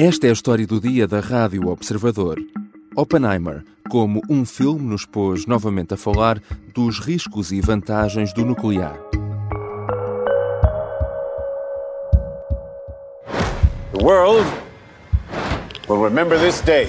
Esta é a história do dia da Rádio Observador. Oppenheimer, como um filme, nos pôs novamente a falar dos riscos e vantagens do nuclear. The world will remember this day.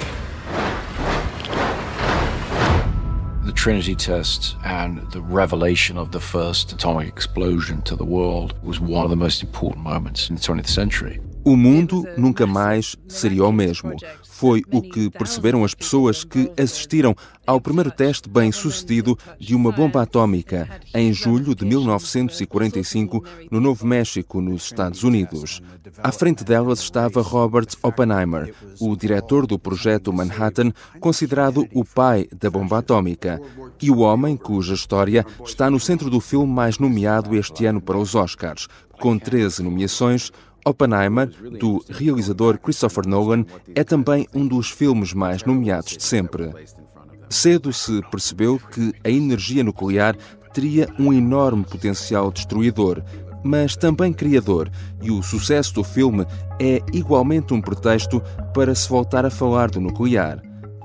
The Trinity test and the revelation of the first atomic explosion to the world was one of the most important moments in the 20th century. O mundo nunca mais seria o mesmo. Foi o que perceberam as pessoas que assistiram ao primeiro teste bem-sucedido de uma bomba atómica em julho de 1945 no Novo México, nos Estados Unidos. À frente delas estava Robert Oppenheimer, o diretor do projeto Manhattan, considerado o pai da bomba atómica, e o homem cuja história está no centro do filme mais nomeado este ano para os Oscars, com 13 nomeações. Oppenheimer, do realizador Christopher Nolan, é também um dos filmes mais nomeados de sempre. Cedo se percebeu que a energia nuclear teria um enorme potencial destruidor, mas também criador, e o sucesso do filme é igualmente um pretexto para se voltar a falar do nuclear.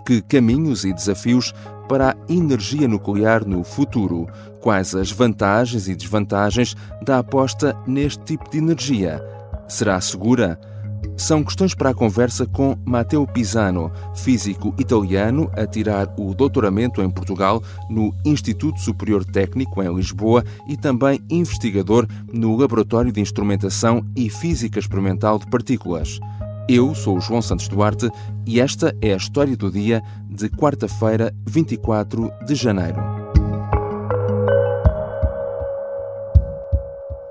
Que caminhos e desafios para a energia nuclear no futuro? Quais as vantagens e desvantagens da aposta neste tipo de energia? Será segura? São questões para a conversa com Matteo Pisano, físico italiano a tirar o doutoramento em Portugal no Instituto Superior Técnico em Lisboa e também investigador no Laboratório de Instrumentação e Física Experimental de Partículas. Eu sou o João Santos Duarte e esta é a história do dia de quarta-feira, 24 de janeiro.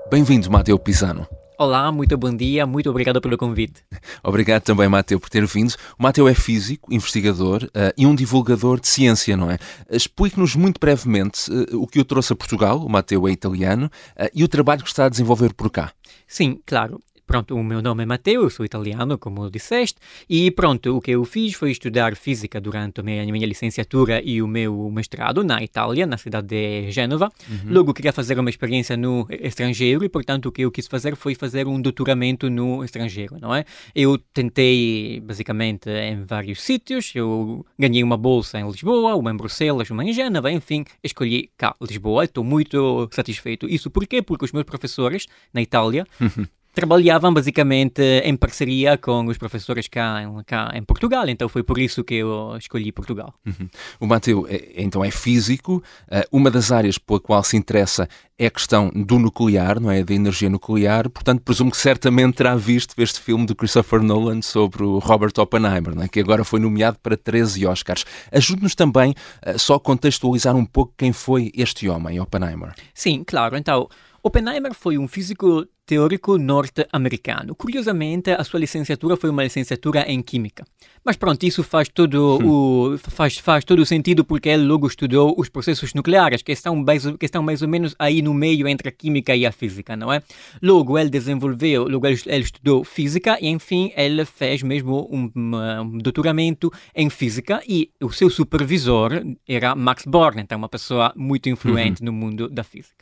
Bem-vindo, Matteo Pisano. Olá, muito bom dia, muito obrigado pelo convite. Obrigado também, Mateu, por ter vindo. O Mateu é físico, investigador uh, e um divulgador de ciência, não é? Explique-nos muito brevemente uh, o que o trouxe a Portugal, o Mateu é italiano, uh, e o trabalho que está a desenvolver por cá. Sim, claro. Pronto, o meu nome é Matteo, eu sou italiano, como disseste, e pronto, o que eu fiz foi estudar física durante a minha, minha licenciatura e o meu mestrado na Itália, na cidade de Gênova. Uhum. Logo queria fazer uma experiência no estrangeiro e, portanto, o que eu quis fazer foi fazer um doutoramento no estrangeiro, não é? Eu tentei, basicamente, em vários sítios, eu ganhei uma bolsa em Lisboa, uma em Bruxelas, uma em Gênova, enfim, escolhi cá, Lisboa, estou muito satisfeito. Isso por quê? Porque os meus professores na Itália trabalhavam basicamente em parceria com os professores cá em, cá em Portugal, então foi por isso que eu escolhi Portugal. Uhum. O Mateu é, então é físico, eh, uma das áreas pela qual se interessa é a questão do nuclear, não é? Da energia nuclear, portanto presumo que certamente terá visto este filme de Christopher Nolan sobre o Robert Oppenheimer, é? que agora foi nomeado para 13 Oscars. Ajude-nos também uh, só a contextualizar um pouco quem foi este homem, Oppenheimer. Sim, claro. Então, Oppenheimer foi um físico teórico norte-americano. Curiosamente, a sua licenciatura foi uma licenciatura em Química. Mas pronto, isso faz todo hum. o, faz, faz todo o sentido porque ele logo estudou os processos nucleares, que estão, mais, que estão mais ou menos aí no meio entre a Química e a Física, não é? Logo, ele desenvolveu, logo ele, ele estudou Física e, enfim, ele fez mesmo um, um, doutoramento em Física e o seu supervisor era Max Born, então uma pessoa muito influente uhum. no mundo da Física.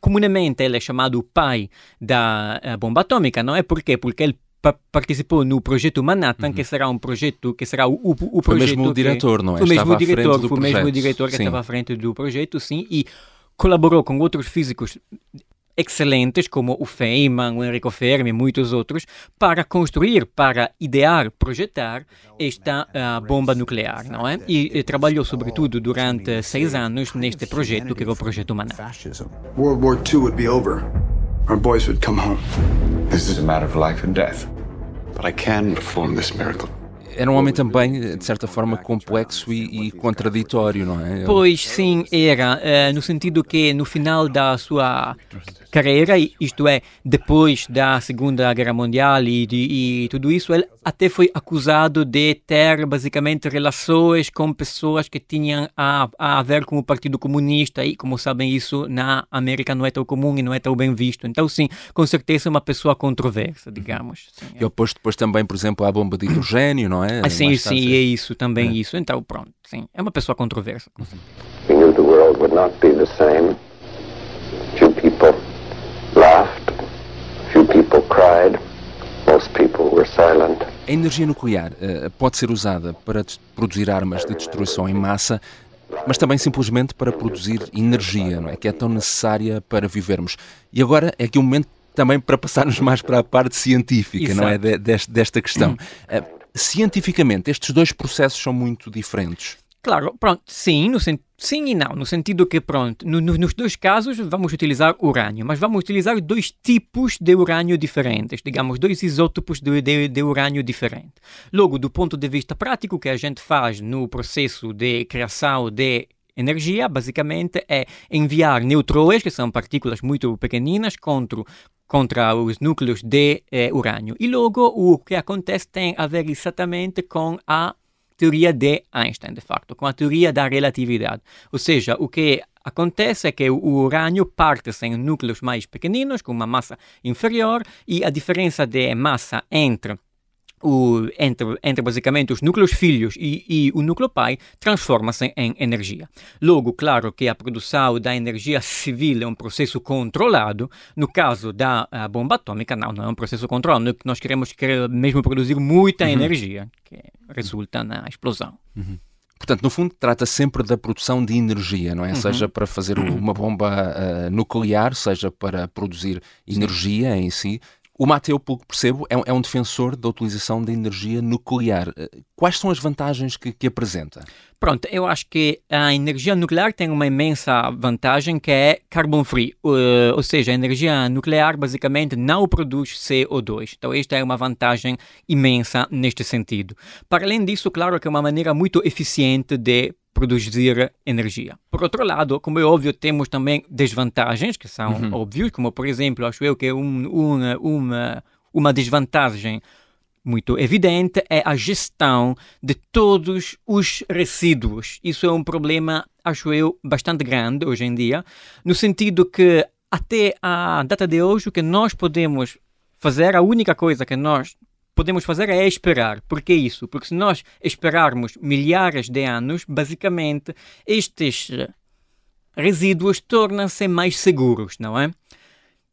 Comumente ele é chamado o pai da eh, bomba atômica, não é? Por quê? Porque ele participou no projeto Manhattan, uhum. que será um projeto que será o, o, o projeto. Foi mesmo o diretor, não é? O mesmo diretor, foi o mesmo diretor que sim. estava à frente do projeto, sim, e colaborou com outros físicos excelentes, como o Feynman, o Enrico Fermi e muitos outros, para construir, para idear, projetar esta uh, bomba nuclear, não é? E, e, trabalhou sobretudo durante seis anos neste projeto, que é o projeto Manhattan. World War II would be over. Our boys would come home. This is a matter of life and death. But I can perform this miracle era um homem também, de certa forma, complexo e, e contraditório, não é? Pois sim, era, uh, no sentido que no final da sua carreira, isto é, depois da Segunda Guerra Mundial e, e tudo isso, ele até foi acusado de ter basicamente relações com pessoas que tinham a, a ver com o Partido Comunista e, como sabem, isso na América não é tão comum e não é tão bem visto. Então, sim, com certeza é uma pessoa controversa, digamos. Sim, é. E oposto depois também, por exemplo, à bomba de hidrogênio, não é? Ah, sim, sim, é isso, também é. isso. Então, pronto, sim, é uma pessoa controversa. He knew the world would not be the same. Few people laughed, few people cried, most people were silent. A energia nuclear uh, pode ser usada para produzir armas de destruição em massa, mas também simplesmente para produzir energia, não é? Que é tão necessária para vivermos. E agora é aqui um momento também para passarmos mais para a parte científica, Exato. não é? De, desta, desta questão. Cientificamente, estes dois processos são muito diferentes. Claro, pronto, sim, no sim e não, no sentido que, pronto, no, no, nos dois casos vamos utilizar urânio, mas vamos utilizar dois tipos de urânio diferentes, digamos, dois isótopos de, de, de urânio diferentes. Logo, do ponto de vista prático, o que a gente faz no processo de criação de energia, basicamente, é enviar neutrões, que são partículas muito pequeninas, contra, contra os núcleos de eh, urânio. E logo, o que acontece tem a ver exatamente com a teoria de Einstein, de facto, com a teoria da relatividade. Ou seja, o que acontece é que o urânio parte-se em núcleos mais pequeninos, com uma massa inferior, e a diferença de massa entre o, entre, entre basicamente os núcleos filhos e, e o núcleo pai transforma-se em energia. Logo, claro que a produção da energia civil é um processo controlado. No caso da bomba atômica, não, não é um processo controlado. Nós queremos mesmo produzir muita uhum. energia, que resulta na explosão. Uhum. Portanto, no fundo, trata sempre da produção de energia, não é? Uhum. Seja para fazer uma bomba uh, nuclear, seja para produzir energia Sim. em si. O Mateu, pelo que percebo, é um, é um, defensor da utilização da energia nuclear. Eh, quais são as vantagens que, que, apresenta? Pronto, eu acho que a energia nuclear tem uma imensa vantagem que é carbon free, uh, ou seja, a energia nuclear basicamente não produz CO2. Então, esta é uma vantagem imensa neste sentido. Para além disso, claro que é uma maneira muito eficiente de produzir energia. Por outro lado, como é óbvio, temos também desvantagens que são uhum. óbvios, como por exemplo, acho eu que um, uma, uma, uma desvantagem muito evidente é a gestão de todos os resíduos. Isso é um problema, acho eu, bastante grande hoje em dia, no sentido que até a data de hoje o que nós podemos fazer, a única coisa que nós podemos fazer é esperar. Por que isso? Porque se nós esperarmos milhares de anos, basicamente estes resíduos tornam-se mais seguros, não é?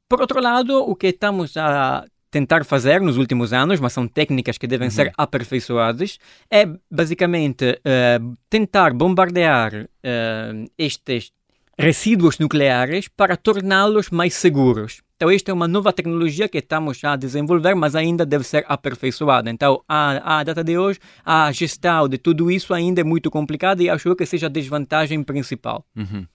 Por outro lado, o que estamos a tentar fazer nos últimos anos, mas são técnicas que devem uhum. ser aperfeiçoadas, é basicamente uh, tentar bombardear uh, estes resíduos nucleares para torná-los mais seguros. Então, esta é uma nova tecnologia que estamos a desenvolver, mas ainda deve ser aperfeiçoada. Então, a, a data de hoje, a gestão de tudo isso ainda é muito complicada e acho que seja a desvantagem principal. Uhum.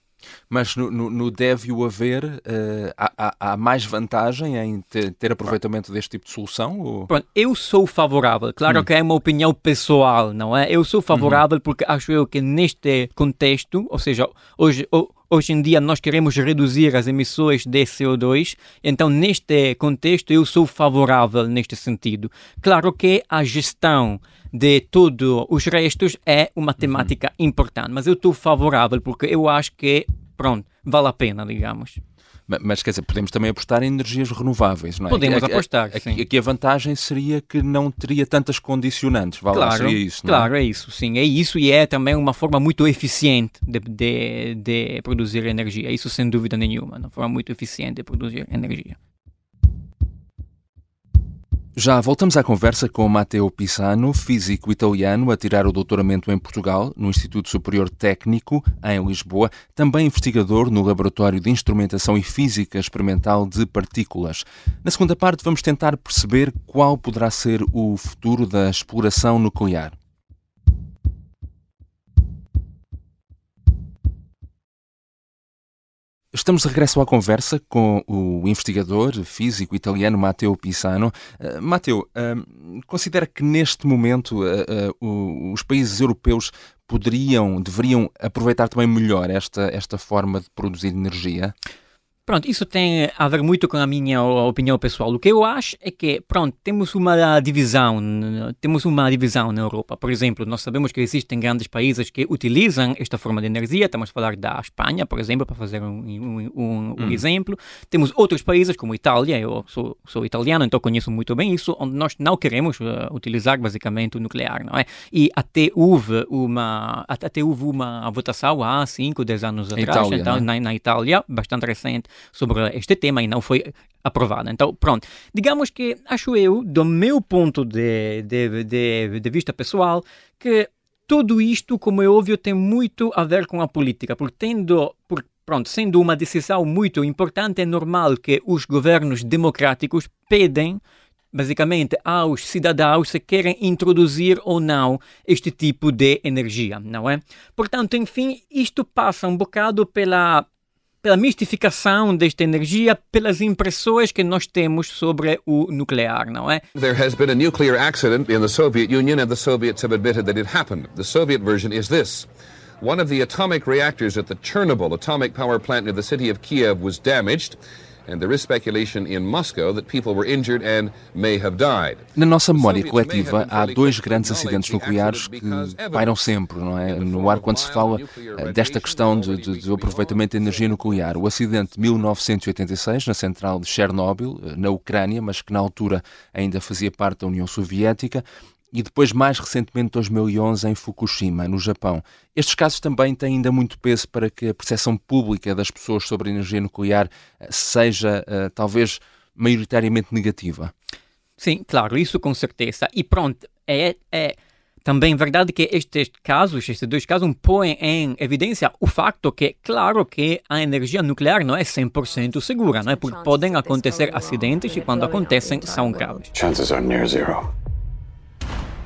Mas no, no, no, deve o haver, uh, há, há, mais vantagem em ter, ter, aproveitamento deste tipo de solução? Ou? Pronto, eu sou favorável. Claro hum. que é uma opinião pessoal, não é? Eu sou favorável uhum. porque acho eu que neste contexto, ou seja, hoje, Hoje em dia nós queremos reduzir as emissões de CO2, então neste contexto eu sou favorável neste sentido. Claro que a gestão de todos os restos é uma uhum. temática importante, mas eu estou favorável porque eu acho que, pronto, vale a pena, digamos. Mas quer dizer, podemos também apostar em energias renováveis, não é? Podemos apostar, aqui, sim. Aqui a vantagem seria que não teria tantas condicionantes, vale claro, seria isso, não é? Claro, é isso, sim. É isso e é também uma forma muito eficiente de, de, de produzir energia. Isso sem dúvida nenhuma, uma forma muito eficiente de produzir energia. Já voltamos à conversa com Matteo Pisano, físico italiano, a tirar o doutoramento em Portugal, no Instituto Superior Técnico, em Lisboa, também investigador no Laboratório de Instrumentação e Física Experimental de Partículas. Na segunda parte, vamos tentar perceber qual poderá ser o futuro da exploração nuclear. Estamos de regresso à conversa com o investigador físico italiano Matteo Pisano. Uh, Matteo, uh, considera que neste momento uh, os países europeus poderiam, deveriam aproveitar também melhor esta, esta forma de produzir energia? Pronto, isso tem a ver muito com a minha opinião pessoal. O que eu acho é que, pronto, temos uma divisão, temos uma divisão na Europa. Por exemplo, nós sabemos que existem grandes países que utilizam esta forma de energia. Estamos a falar da Espanha, por exemplo, para fazer um, um, um, um hum. exemplo. Temos outros países, como a Itália, eu sou, sou, italiano, então conheço muito bem isso, onde nós não queremos uh, utilizar basicamente o nuclear, não é? E até houve uma, até houve uma votação há 5, 10 anos atrás, Itália, então, é? na, na Itália, bastante recente, sobre este tema e não foi aprovada. Então, pronto. Digamos que, acho eu, do meu ponto de, de, de, de vista pessoal, que tudo isto, como é óbvio, tem muito a ver com a política, porque tendo, por, pronto, sendo uma decisão muito importante, é normal que os governos democráticos pedem basicamente aos cidadãos se querem introduzir ou não este tipo de energia, não é? Portanto, enfim, isto passa um bocado pela pela mistificação desta energia, pelas impressões que nós temos sobre o nuclear, não é? There has been a nuclear accident in the Soviet Union and the Soviets have admitted that it happened. The Soviet version is this. One of the atomic reactors at the Chernobyl atomic power plant near the city of Kiev was damaged. And there is speculation in Moscow that people were injured and may have died. Na nossa memória coletiva há dois grandes acidentes nucleares que pairam sempre, não é, no ar quando se fala eh, desta questão de, de, de aproveitamento da energia nuclear. O acidente de 1986 na central de Chernobyl, eh, na Ucrânia, mas que na altura ainda fazia parte da União Soviética, e depois, mais recentemente, 2011, em Fukushima, no Japão. Estes casos também têm ainda muito peso para que a percepção pública das pessoas sobre a energia nuclear eh, seja, uh, talvez, maioritariamente negativa. Sim, claro, isso com certeza. E pronto, é, é também verdade que estes casos, estes dois casos, põem em evidência o facto que, claro, que a energia nuclear não é 100% segura, não é? Porque podem acontecer acidentes e quando acontecem são graves. Chances are near zero.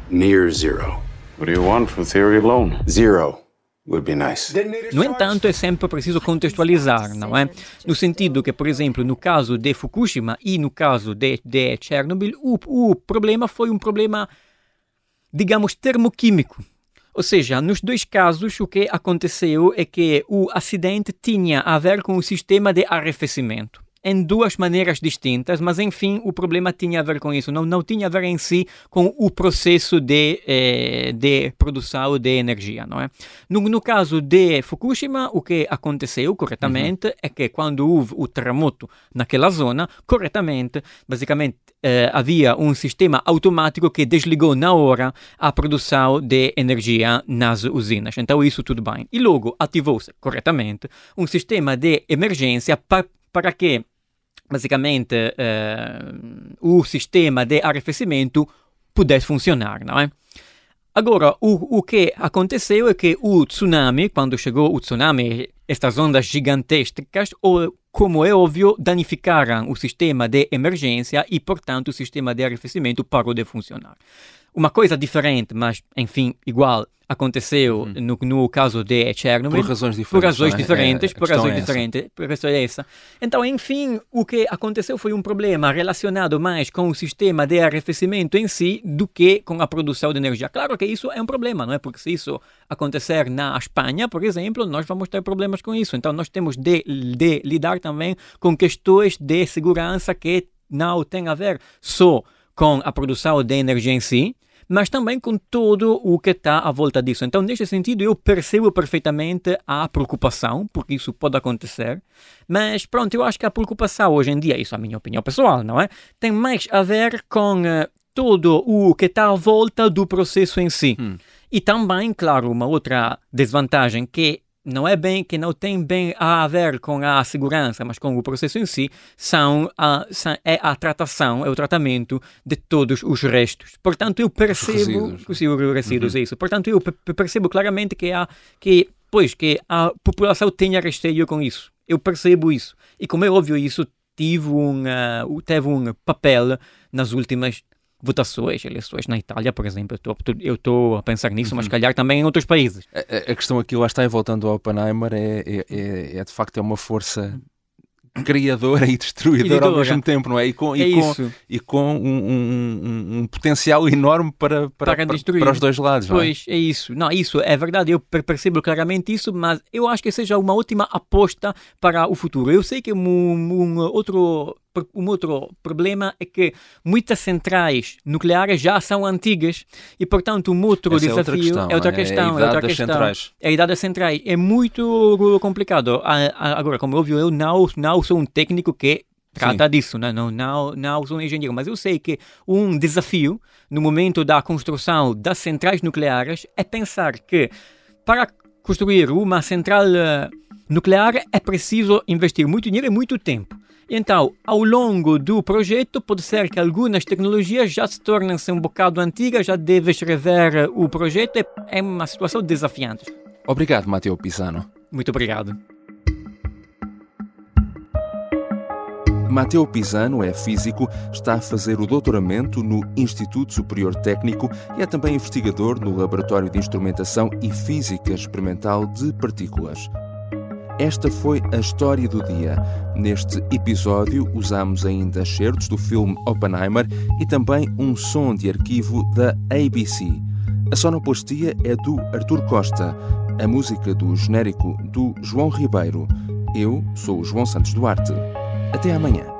Near zero. What do you want from theory alone? Zero. Would be nice. No entanto, é sempre preciso contextualizar, não é? No sentido que, por exemplo, no caso de Fukushima e no caso de, de Chernobyl, o, o problema foi um problema, digamos, termoquímico. Ou seja, nos dois casos, o que aconteceu é que o acidente tinha a ver com o sistema de arrefecimento em duas maneiras distintas, mas enfim, o problema tinha a ver com isso, não, não tinha a ver em si com o processo de, eh, de produção de energia, não é? No, no caso de Fukushima, o que aconteceu corretamente uhum. é que quando houve o terremoto naquela zona, corretamente, basicamente eh, havia um sistema automático que desligou na hora a produção de energia nas usinas. Então isso tudo bem. E logo ativou-se corretamente um sistema de emergência para para que basicamente uh, o sistema de arrefecimento pudesse funcionar, não é? Agora, o, o que aconteceu é que o tsunami, quando chegou o tsunami, estas ondas gigantescas, como é óbvio, danificaram o sistema de emergência e, portanto, o sistema de arrefecimento parou de funcionar. Uma coisa diferente, mas, enfim, igual, aconteceu uhum. no, no, caso de Chernobyl. Por razões diferentes. Por razões é? diferentes, é, por razões é diferentes, por razões é essa. Então, enfim, o que aconteceu foi um problema relacionado mais com o sistema de arrefecimento em si do que com a produção de energia. Claro que isso é um problema, não é? Porque se isso acontecer na Espanha, por exemplo, nós vamos ter problemas com isso. Então, nós temos de, de lidar também com questões de segurança que não têm a ver só com a produção de energia em si, mas também com todo o que está à volta disso. Então, neste sentido, eu percebo perfeitamente a preocupação, porque isso pode acontecer, mas pronto, eu acho que a preocupação hoje em dia, isso é a minha opinião pessoal, não é? Tem mais a ver com uh, todo o que está à volta do processo em si. Hum. E também, claro, uma outra desvantagem que não é bem que não tem bem a ver com a segurança, mas com o processo em si, são a, são, é a tratação, é o tratamento de todos os restos. Portanto, eu percebo os resíduos, resíduos uhum. isso. Portanto, eu percebo claramente que há que pois que a população tenha receio com isso. Eu percebo isso. E como é óbvio isso tive um, uh, teve um papel nas últimas votações, eleições na Itália, por exemplo. Eu estou a pensar nisso, uhum. mas calhar também em outros países. A, a, questão aqui, lá está, e voltando ao Oppenheimer, é, é, é, é de facto é uma força criadora e destruidora ao mesmo tempo, não é? E com, é e com, e com um, um, um, um, potencial enorme para, para, para, para, para os dois lados. Pois, é? é? isso. Não, isso é verdade, eu percebo claramente isso, mas eu acho que seja uma ótima aposta para o futuro. Eu sei que um, um outro um outro problema é que muitas centrais nucleares já são antigas e, portanto, um outro Essa desafio é outra questão. É outra questão, é, a idade é das. É a idade das centrais. É muito complicado. Agora, como óbvio, eu não, não sou um técnico que trata Sim. disso, né? não, não, não sou um engenheiro, mas eu sei que um desafio no momento da construção das centrais nucleares é pensar que para construir uma central Nuclear é preciso investir muito dinheiro e muito tempo. Então, ao longo do projeto, pode ser que algumas tecnologias já se tornem-se um bocado antigas, já deves rever o projeto. É uma situação desafiante. Obrigado, Matteo Pisano. Muito obrigado. Mateo Pisano é físico, está a fazer o doutoramento no Instituto Superior Técnico e é também investigador no Laboratório de Instrumentação e Física Experimental de Partículas. Esta foi a história do dia. Neste episódio usamos ainda certos do filme Oppenheimer e também um som de arquivo da ABC. A sonoplastia é do Artur Costa, a música do genérico do João Ribeiro. Eu sou o João Santos Duarte. Até amanhã.